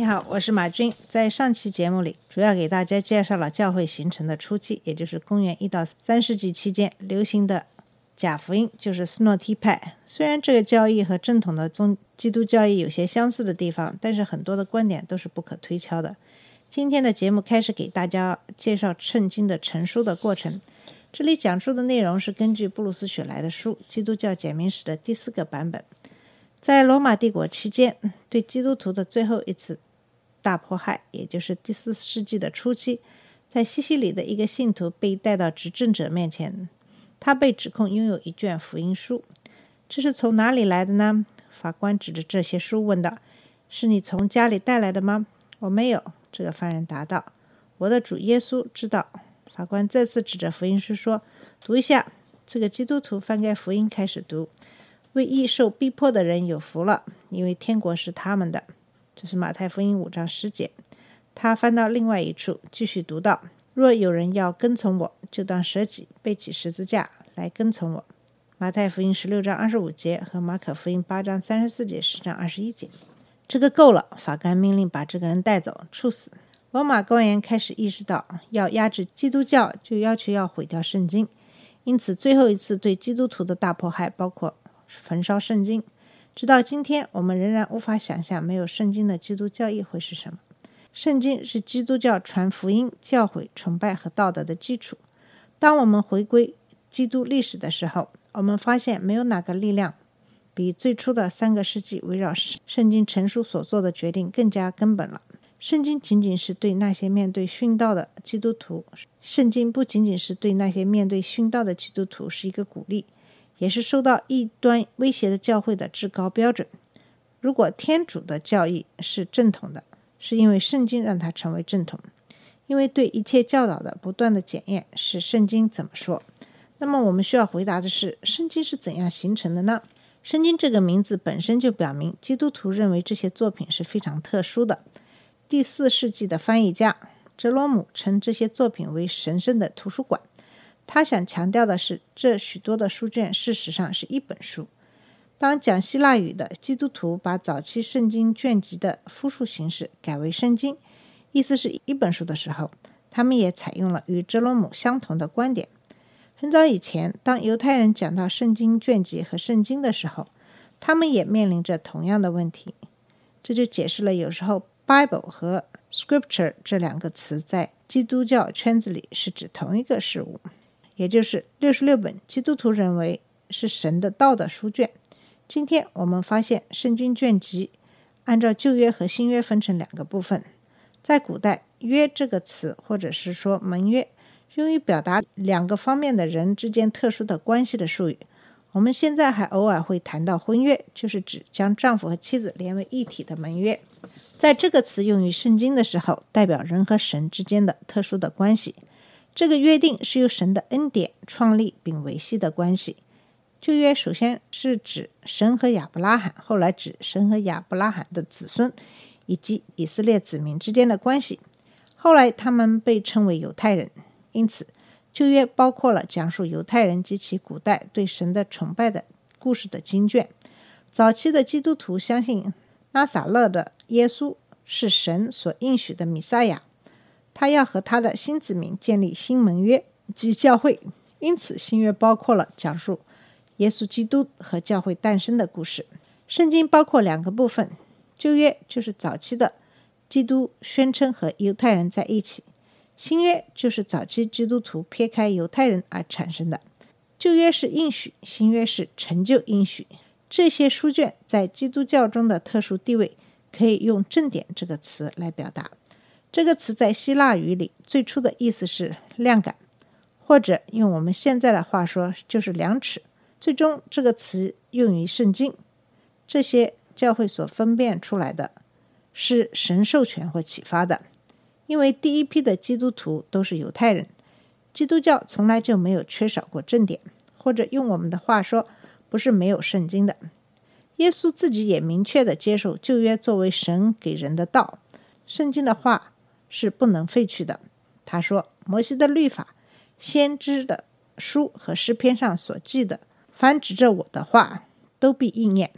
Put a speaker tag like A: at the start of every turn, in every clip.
A: 你好，我是马军。在上期节目里，主要给大家介绍了教会形成的初期，也就是公元一到三世纪期间流行的假福音，就是斯诺提派。虽然这个教义和正统的宗基督教义有些相似的地方，但是很多的观点都是不可推敲的。今天的节目开始给大家介绍圣经的成书的过程。这里讲述的内容是根据布鲁斯·雪莱的书《基督教简明史》的第四个版本。在罗马帝国期间，对基督徒的最后一次大迫害，也就是第四世纪的初期，在西西里的一个信徒被带到执政者面前，他被指控拥有一卷福音书。这是从哪里来的呢？法官指着这些书问道：“是你从家里带来的吗？”“我没有。”这个犯人答道。“我的主耶稣知道。”法官再次指着福音书说：“读一下。”这个基督徒翻开福音开始读：“为义受逼迫的人有福了，因为天国是他们的。”这是马太福音五章十节。他翻到另外一处，继续读道：“若有人要跟从我，就当舍己，背起十字架来跟从我。”马太福音十六章二十五节和马可福音八章三十四节、十章二十一节。这个够了，法官命令把这个人带走，处死。罗马官员开始意识到，要压制基督教，就要求要毁掉圣经。因此，最后一次对基督徒的大迫害包括焚烧圣经。直到今天，我们仍然无法想象没有圣经的基督教义会是什么。圣经是基督教传福音、教诲、崇拜和道德的基础。当我们回归基督历史的时候，我们发现没有哪个力量比最初的三个世纪围绕圣经成书所做的决定更加根本了。圣经仅仅是对那些面对殉道的基督徒，圣经不仅仅是对那些面对殉道的基督徒是一个鼓励，也是受到异端威胁的教会的至高标准。如果天主的教义是正统的，是因为圣经让它成为正统，因为对一切教导的不断的检验是圣经怎么说。那么我们需要回答的是，圣经是怎样形成的呢？圣经这个名字本身就表明，基督徒认为这些作品是非常特殊的。第四世纪的翻译家哲罗姆称这些作品为神圣的图书馆。他想强调的是，这许多的书卷事实上是一本书。当讲希腊语的基督徒把早期圣经卷集的复数形式改为圣经，意思是一本书的时候，他们也采用了与哲罗姆相同的观点。很早以前，当犹太人讲到圣经卷集和圣经的时候，他们也面临着同样的问题。这就解释了有时候 Bible 和 Scripture 这两个词在基督教圈子里是指同一个事物，也就是六十六本基督徒认为是神的道的书卷。今天我们发现圣经卷集按照旧约和新约分成两个部分。在古代，“约”这个词或者是说盟约，用于表达两个方面的人之间特殊的关系的术语。我们现在还偶尔会谈到婚约，就是指将丈夫和妻子连为一体的盟约。在这个词用于圣经的时候，代表人和神之间的特殊的关系。这个约定是由神的恩典创立并维系的关系。旧约首先是指神和亚伯拉罕，后来指神和亚伯拉罕的子孙以及以色列子民之间的关系。后来他们被称为犹太人，因此旧约包括了讲述犹太人及其古代对神的崇拜的故事的经卷。早期的基督徒相信拉撒勒的耶稣是神所应许的弥赛亚，他要和他的新子民建立新盟约及教会，因此新约包括了讲述。耶稣基督和教会诞生的故事。圣经包括两个部分：旧约就是早期的基督宣称和犹太人在一起；新约就是早期基督徒撇开犹太人而产生的。旧约是应许，新约是成就应许。这些书卷在基督教中的特殊地位，可以用“正点”这个词来表达。这个词在希腊语里最初的意思是量感，或者用我们现在的话说，就是量尺。最终，这个词用于圣经。这些教会所分辨出来的是神授权或启发的，因为第一批的基督徒都是犹太人，基督教从来就没有缺少过正典，或者用我们的话说，不是没有圣经的。耶稣自己也明确的接受旧约作为神给人的道，圣经的话是不能废去的。他说：“摩西的律法、先知的书和诗篇上所记的，凡指着我的话，都必应验。”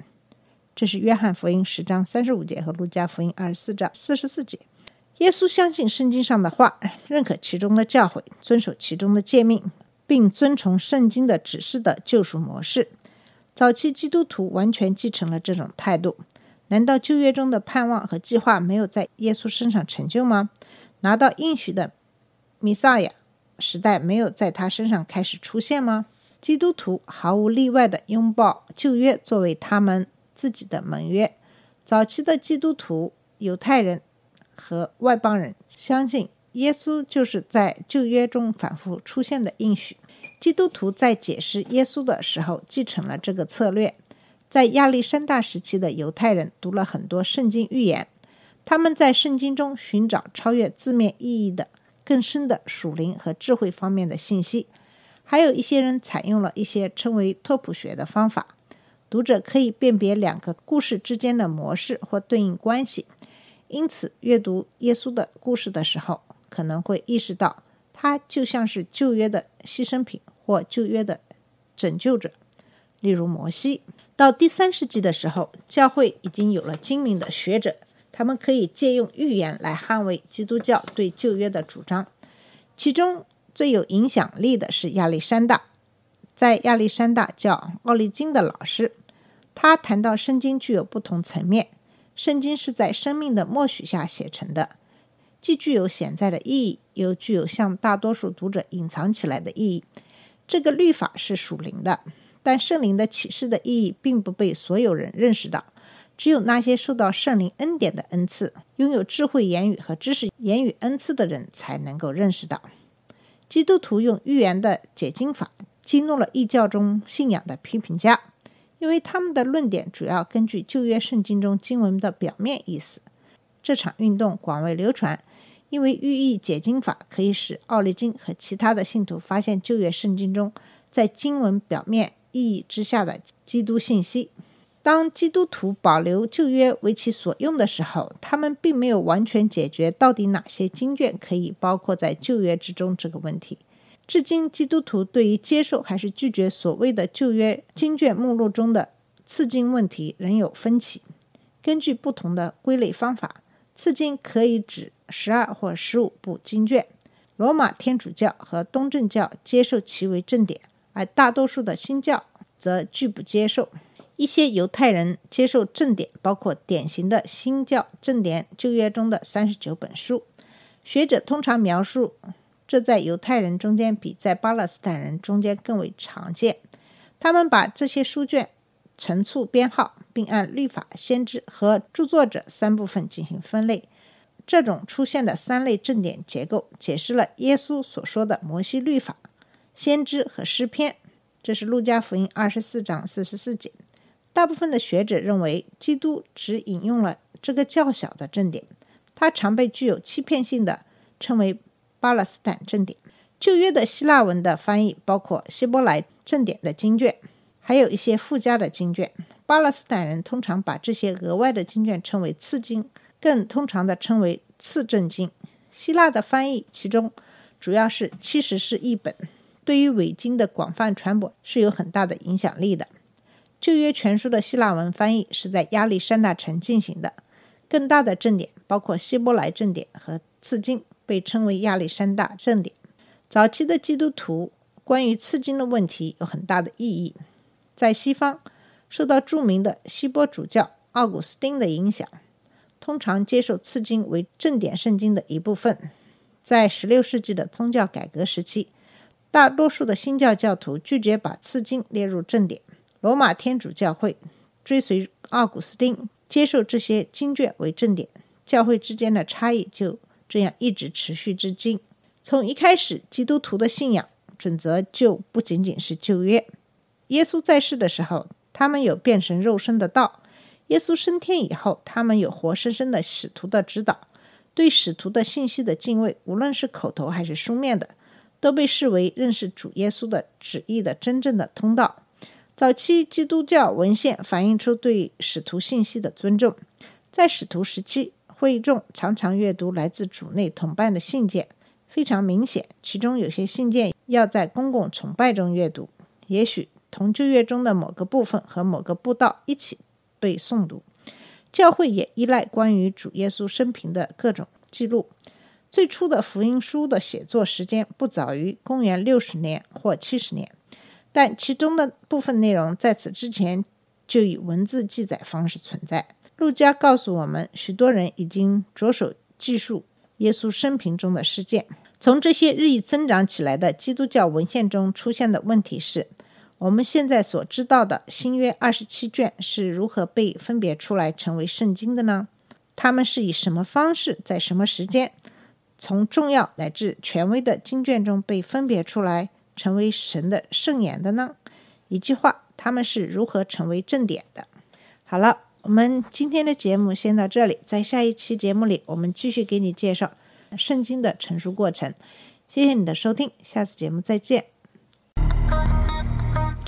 A: 这是约翰福音十章三十五节和路加福音二十四章四十四节。耶稣相信圣经上的话，认可其中的教诲，遵守其中的诫命，并遵从圣经的指示的救赎模式。早期基督徒完全继承了这种态度。难道旧约中的盼望和计划没有在耶稣身上成就吗？拿到应许的弥撒亚时代没有在他身上开始出现吗？基督徒毫无例外地拥抱旧约作为他们自己的盟约。早期的基督徒、犹太人和外邦人相信耶稣就是在旧约中反复出现的应许。基督徒在解释耶稣的时候继承了这个策略。在亚历山大时期的犹太人读了很多圣经预言，他们在圣经中寻找超越字面意义的更深的属灵和智慧方面的信息。还有一些人采用了一些称为拓扑学的方法，读者可以辨别两个故事之间的模式或对应关系。因此，阅读耶稣的故事的时候，可能会意识到他就像是旧约的牺牲品。或旧约的拯救者，例如摩西。到第三世纪的时候，教会已经有了精明的学者，他们可以借用预言来捍卫基督教对旧约的主张。其中最有影响力的是亚历山大。在亚历山大叫奥利金的老师，他谈到圣经具有不同层面，圣经是在生命的默许下写成的，既具有潜在的意义，又具有向大多数读者隐藏起来的意义。这个律法是属灵的，但圣灵的启示的意义并不被所有人认识到。只有那些受到圣灵恩典的恩赐、拥有智慧言语和知识言语恩赐的人才能够认识到。基督徒用预言的解经法激怒了异教中信仰的批评家，因为他们的论点主要根据旧约圣经中经文的表面意思。这场运动广为流传。因为寓意解经法可以使奥利金和其他的信徒发现旧约圣经中在经文表面意义之下的基督信息。当基督徒保留旧约为其所用的时候，他们并没有完全解决到底哪些经卷可以包括在旧约之中这个问题。至今，基督徒对于接受还是拒绝所谓的旧约经卷目录中的次经问题仍有分歧。根据不同的归类方法，次经可以指。十二或十五部经卷，罗马天主教和东正教接受其为正典，而大多数的新教则拒不接受。一些犹太人接受正典，包括典型的新教正典旧约中的三十九本书。学者通常描述这在犹太人中间比在巴勒斯坦人中间更为常见。他们把这些书卷陈述编号，并按律法、先知和著作者三部分进行分类。这种出现的三类正典结构，解释了耶稣所说的摩西律法、先知和诗篇。这是路加福音二十四章四十四节。大部分的学者认为，基督只引用了这个较小的正典，它常被具有欺骗性的称为巴勒斯坦正典。旧约的希腊文的翻译包括希伯来正典的经卷，还有一些附加的经卷。巴勒斯坦人通常把这些额外的经卷称为次经。更通常的称为次正经。希腊的翻译其中主要是七十是译本，对于伪经的广泛传播是有很大的影响力的。旧约全书的希腊文翻译是在亚历山大城进行的。更大的正典包括希伯来正典和次经，被称为亚历山大正典。早期的基督徒关于次经的问题有很大的意义。在西方，受到著名的希波主教奥古斯丁的影响。通常接受次经为正典圣经的一部分。在16世纪的宗教改革时期，大多数的新教教徒拒绝把次经列入正典。罗马天主教会追随奥古斯丁，接受这些经卷为正典。教会之间的差异就这样一直持续至今。从一开始，基督徒的信仰准则就不仅仅是旧约。耶稣在世的时候，他们有变成肉身的道。耶稣升天以后，他们有活生生的使徒的指导，对使徒的信息的敬畏，无论是口头还是书面的，都被视为认识主耶稣的旨意的真正的通道。早期基督教文献反映出对使徒信息的尊重。在使徒时期，会众常常阅读来自主内同伴的信件，非常明显，其中有些信件要在公共崇拜中阅读，也许同旧约中的某个部分和某个布道一起被诵读。教会也依赖关于主耶稣生平的各种记录。最初的福音书的写作时间不早于公元六十年或七十年，但其中的部分内容在此之前就以文字记载方式存在。路加告诉我们，许多人已经着手记述耶稣生平中的事件。从这些日益增长起来的基督教文献中出现的问题是。我们现在所知道的新约二十七卷是如何被分别出来成为圣经的呢？他们是以什么方式，在什么时间，从重要乃至权威的经卷中被分别出来成为神的圣言的呢？一句话，他们是如何成为正典的？好了，我们今天的节目先到这里，在下一期节目里，我们继续给你介绍圣经的成熟过程。谢谢你的收听，下次节目再见。